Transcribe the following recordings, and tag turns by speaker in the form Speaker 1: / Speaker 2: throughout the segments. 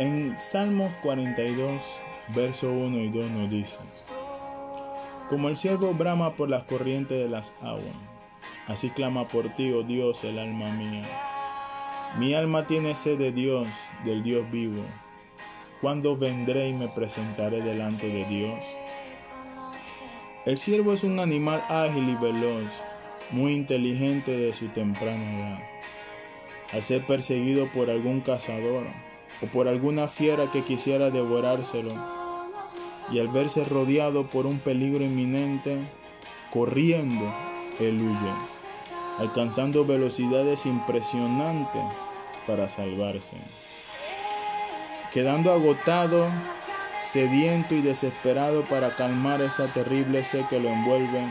Speaker 1: En Salmos 42, verso 1 y 2 nos dice, Como el siervo brama por las corrientes de las aguas, así clama por ti, oh Dios, el alma mía. Mi alma tiene sed de Dios, del Dios vivo. ¿Cuándo vendré y me presentaré delante de Dios? El siervo es un animal ágil y veloz, muy inteligente de su temprana edad. Al ser perseguido por algún cazador, o por alguna fiera que quisiera devorárselo, y al verse rodeado por un peligro inminente, corriendo, él huye, alcanzando velocidades impresionantes para salvarse. Quedando agotado, sediento y desesperado para calmar esa terrible sed que lo envuelve,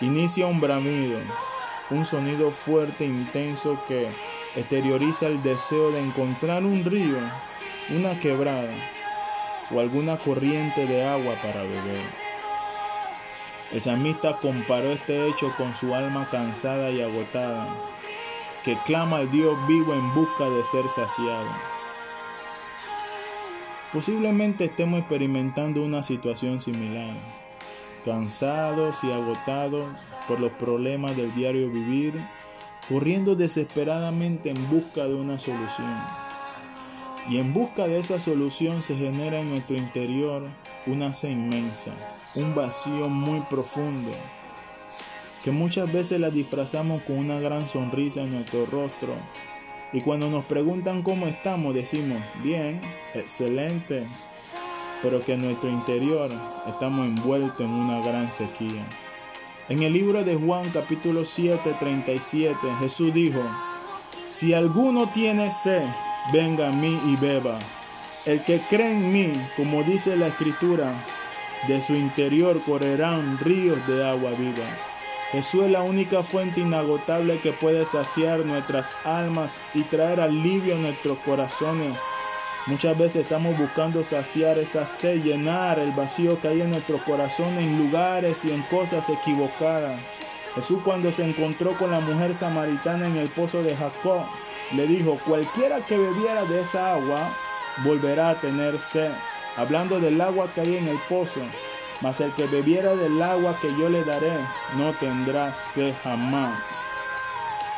Speaker 1: inicia un bramido, un sonido fuerte e intenso que exterioriza el deseo de encontrar un río, una quebrada o alguna corriente de agua para beber. El samista comparó este hecho con su alma cansada y agotada, que clama al Dios vivo en busca de ser saciado. Posiblemente estemos experimentando una situación similar, cansados y agotados por los problemas del diario vivir corriendo desesperadamente en busca de una solución. Y en busca de esa solución se genera en nuestro interior una sed inmensa, un vacío muy profundo, que muchas veces la disfrazamos con una gran sonrisa en nuestro rostro. Y cuando nos preguntan cómo estamos, decimos, bien, excelente, pero que en nuestro interior estamos envueltos en una gran sequía. En el libro de Juan capítulo 7, 37, Jesús dijo, si alguno tiene sed, venga a mí y beba. El que cree en mí, como dice la escritura, de su interior correrán ríos de agua viva. Jesús es la única fuente inagotable que puede saciar nuestras almas y traer alivio a nuestros corazones Muchas veces estamos buscando saciar esa sed, llenar el vacío que hay en nuestro corazón en lugares y en cosas equivocadas. Jesús cuando se encontró con la mujer samaritana en el pozo de Jacob, le dijo, cualquiera que bebiera de esa agua volverá a tener sed. Hablando del agua que hay en el pozo, mas el que bebiera del agua que yo le daré no tendrá sed jamás.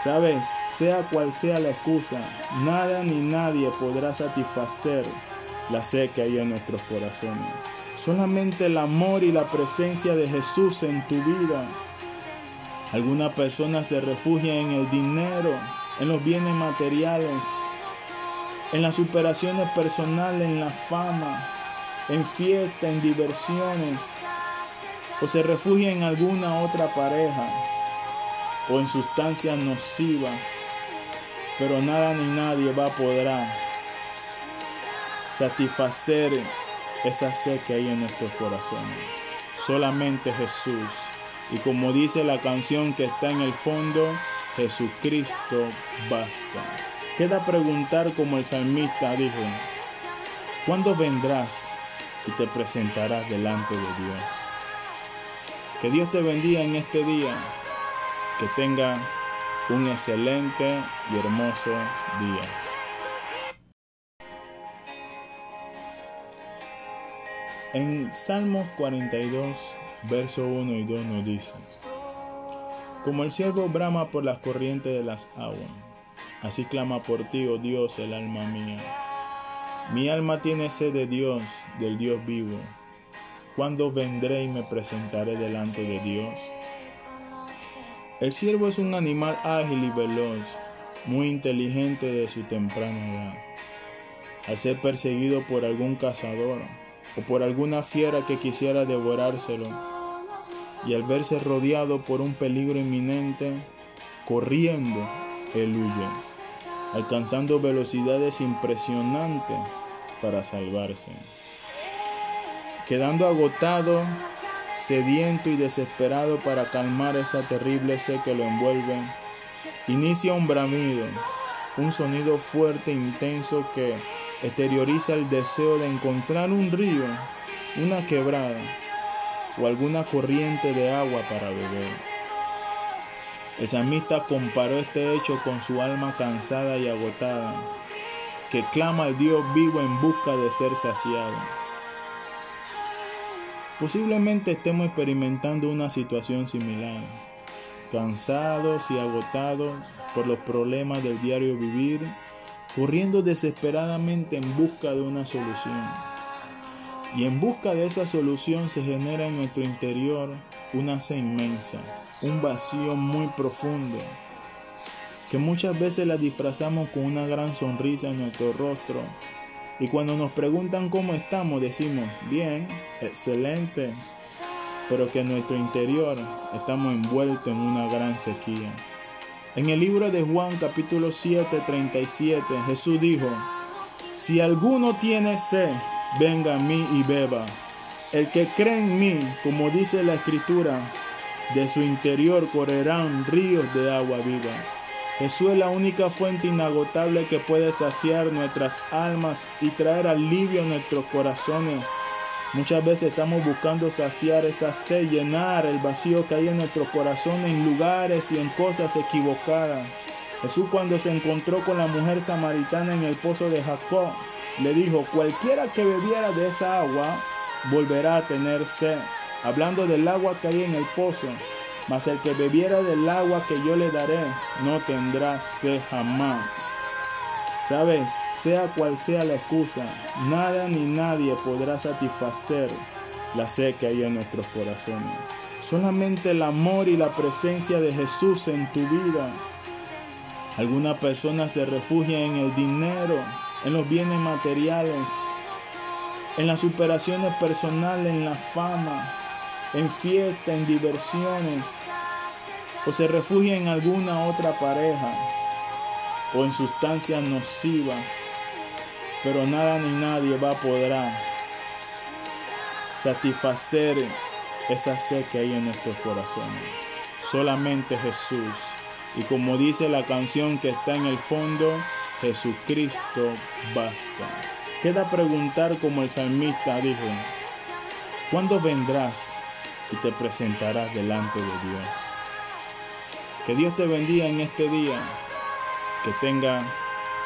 Speaker 1: ¿Sabes? Sea cual sea la excusa, nada ni nadie podrá satisfacer la sed que hay en nuestros corazones. Solamente el amor y la presencia de Jesús en tu vida. Algunas personas se refugian en el dinero, en los bienes materiales, en las superaciones personales, en la fama, en fiesta, en diversiones, o se refugian en alguna otra pareja o en sustancias nocivas pero nada ni nadie va a poder satisfacer esa sed que hay en nuestros corazones. Solamente Jesús. Y como dice la canción que está en el fondo, Jesucristo basta. Queda preguntar como el salmista dijo, ¿cuándo vendrás y te presentarás delante de Dios? Que Dios te bendiga en este día, que tenga un excelente y hermoso día. En Salmos 42, verso 1 y 2 nos dice, Como el siervo brama por las corrientes de las aguas, así clama por ti, oh Dios, el alma mía. Mi alma tiene sed de Dios, del Dios vivo. ¿Cuándo vendré y me presentaré delante de Dios? El ciervo es un animal ágil y veloz, muy inteligente de su temprana edad. Al ser perseguido por algún cazador o por alguna fiera que quisiera devorárselo, y al verse rodeado por un peligro inminente, corriendo, él huye, alcanzando velocidades impresionantes para salvarse. Quedando agotado, sediento y desesperado para calmar esa terrible sed que lo envuelve, inicia un bramido, un sonido fuerte e intenso que exterioriza el deseo de encontrar un río, una quebrada o alguna corriente de agua para beber. El samista comparó este hecho con su alma cansada y agotada, que clama al Dios vivo en busca de ser saciado. Posiblemente estemos experimentando una situación similar, cansados y agotados por los problemas del diario vivir, corriendo desesperadamente en busca de una solución. Y en busca de esa solución se genera en nuestro interior una sed inmensa, un vacío muy profundo, que muchas veces la disfrazamos con una gran sonrisa en nuestro rostro. Y cuando nos preguntan cómo estamos, decimos, bien, excelente, pero que en nuestro interior estamos envueltos en una gran sequía. En el libro de Juan capítulo 7, 37, Jesús dijo, si alguno tiene sed, venga a mí y beba. El que cree en mí, como dice la escritura, de su interior correrán ríos de agua viva. Jesús es la única fuente inagotable que puede saciar nuestras almas y traer alivio a nuestros corazones. Muchas veces estamos buscando saciar esa sed, llenar el vacío que hay en nuestros corazones en lugares y en cosas equivocadas. Jesús cuando se encontró con la mujer samaritana en el pozo de Jacob, le dijo, cualquiera que bebiera de esa agua volverá a tener sed, hablando del agua que hay en el pozo. Mas el que bebiera del agua que yo le daré no tendrá sed jamás. Sabes, sea cual sea la excusa, nada ni nadie podrá satisfacer la sed que hay en nuestros corazones. Solamente el amor y la presencia de Jesús en tu vida. Algunas personas se refugian en el dinero, en los bienes materiales, en las superaciones personales, en la fama, en fiesta, en diversiones, o se refugia en alguna otra pareja, o en sustancias nocivas, pero nada ni nadie va a poder satisfacer esa sed que hay en nuestros corazones. Solamente Jesús. Y como dice la canción que está en el fondo, Jesucristo basta. Queda preguntar como el salmista dijo, ¿cuándo vendrás y te presentarás delante de Dios? Que Dios te bendiga en este día, que tenga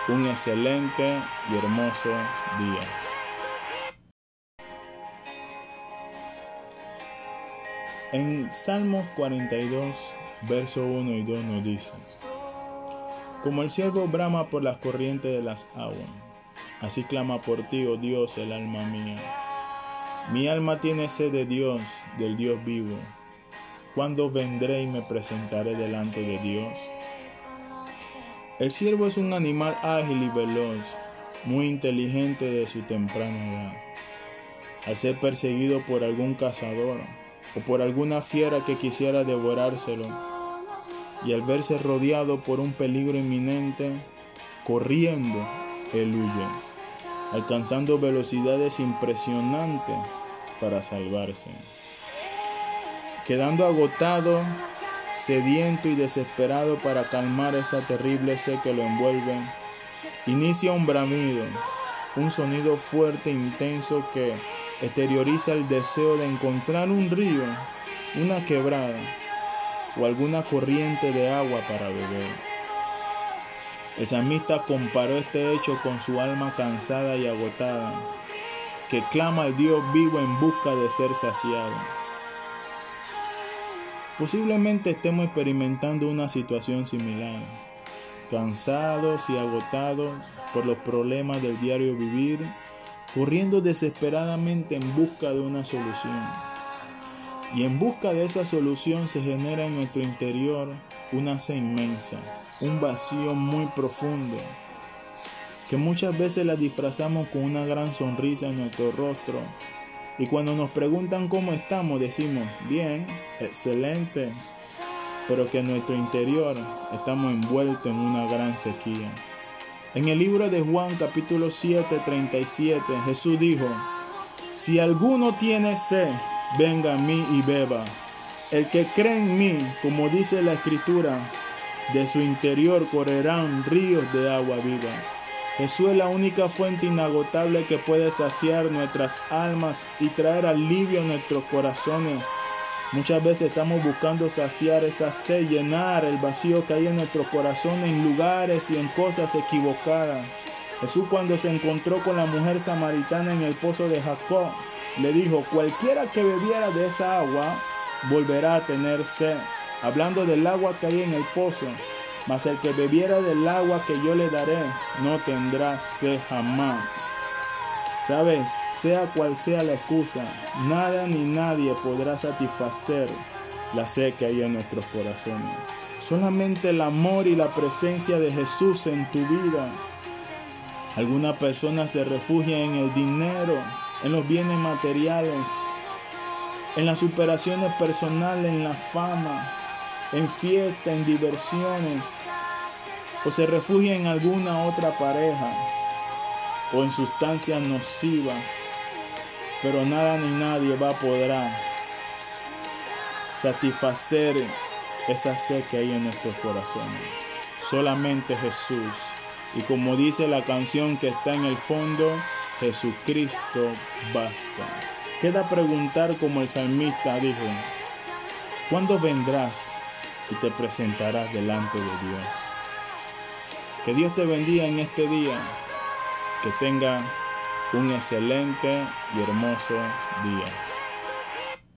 Speaker 1: un excelente y hermoso día. En Salmos 42, verso 1 y 2 nos dice, como el siervo brama por las corrientes de las aguas, así clama por ti, oh Dios, el alma mía. Mi alma tiene sed de Dios, del Dios vivo. ¿Cuándo vendré y me presentaré delante de Dios? El siervo es un animal ágil y veloz, muy inteligente de su temprana edad. Al ser perseguido por algún cazador o por alguna fiera que quisiera devorárselo, y al verse rodeado por un peligro inminente, corriendo, él huye, alcanzando velocidades impresionantes para salvarse. Quedando agotado, sediento y desesperado para calmar esa terrible sed que lo envuelve, inicia un bramido, un sonido fuerte e intenso que exterioriza el deseo de encontrar un río, una quebrada, o alguna corriente de agua para beber. El samista comparó este hecho con su alma cansada y agotada, que clama al Dios vivo en busca de ser saciado. Posiblemente estemos experimentando una situación similar, cansados y agotados por los problemas del diario vivir, corriendo desesperadamente en busca de una solución. Y en busca de esa solución se genera en nuestro interior una sed inmensa, un vacío muy profundo, que muchas veces la disfrazamos con una gran sonrisa en nuestro rostro. Y cuando nos preguntan cómo estamos, decimos, bien, excelente, pero que en nuestro interior estamos envueltos en una gran sequía. En el libro de Juan capítulo 7, 37, Jesús dijo, si alguno tiene sed, venga a mí y beba. El que cree en mí, como dice la escritura, de su interior correrán ríos de agua viva. Jesús es la única fuente inagotable que puede saciar nuestras almas y traer alivio a nuestros corazones. Muchas veces estamos buscando saciar esa sed, llenar el vacío que hay en nuestros corazones en lugares y en cosas equivocadas. Jesús cuando se encontró con la mujer samaritana en el pozo de Jacob, le dijo, cualquiera que bebiera de esa agua volverá a tener sed. Hablando del agua que hay en el pozo, mas el que bebiera del agua que yo le daré no tendrá sed jamás. Sabes, sea cual sea la excusa, nada ni nadie podrá satisfacer la sed que hay en nuestros corazones. Solamente el amor y la presencia de Jesús en tu vida. Alguna persona se refugia en el dinero, en los bienes materiales, en las superaciones personales, en la fama, en fiesta, en diversiones, o se refugia en alguna otra pareja o en sustancias nocivas, pero nada ni nadie va a poder satisfacer esa sed que hay en nuestros corazones. Solamente Jesús. Y como dice la canción que está en el fondo, Jesucristo basta. Queda preguntar como el salmista dijo, ¿cuándo vendrás y te presentarás delante de Dios? Que Dios te bendiga en este día, que tenga un excelente y hermoso día.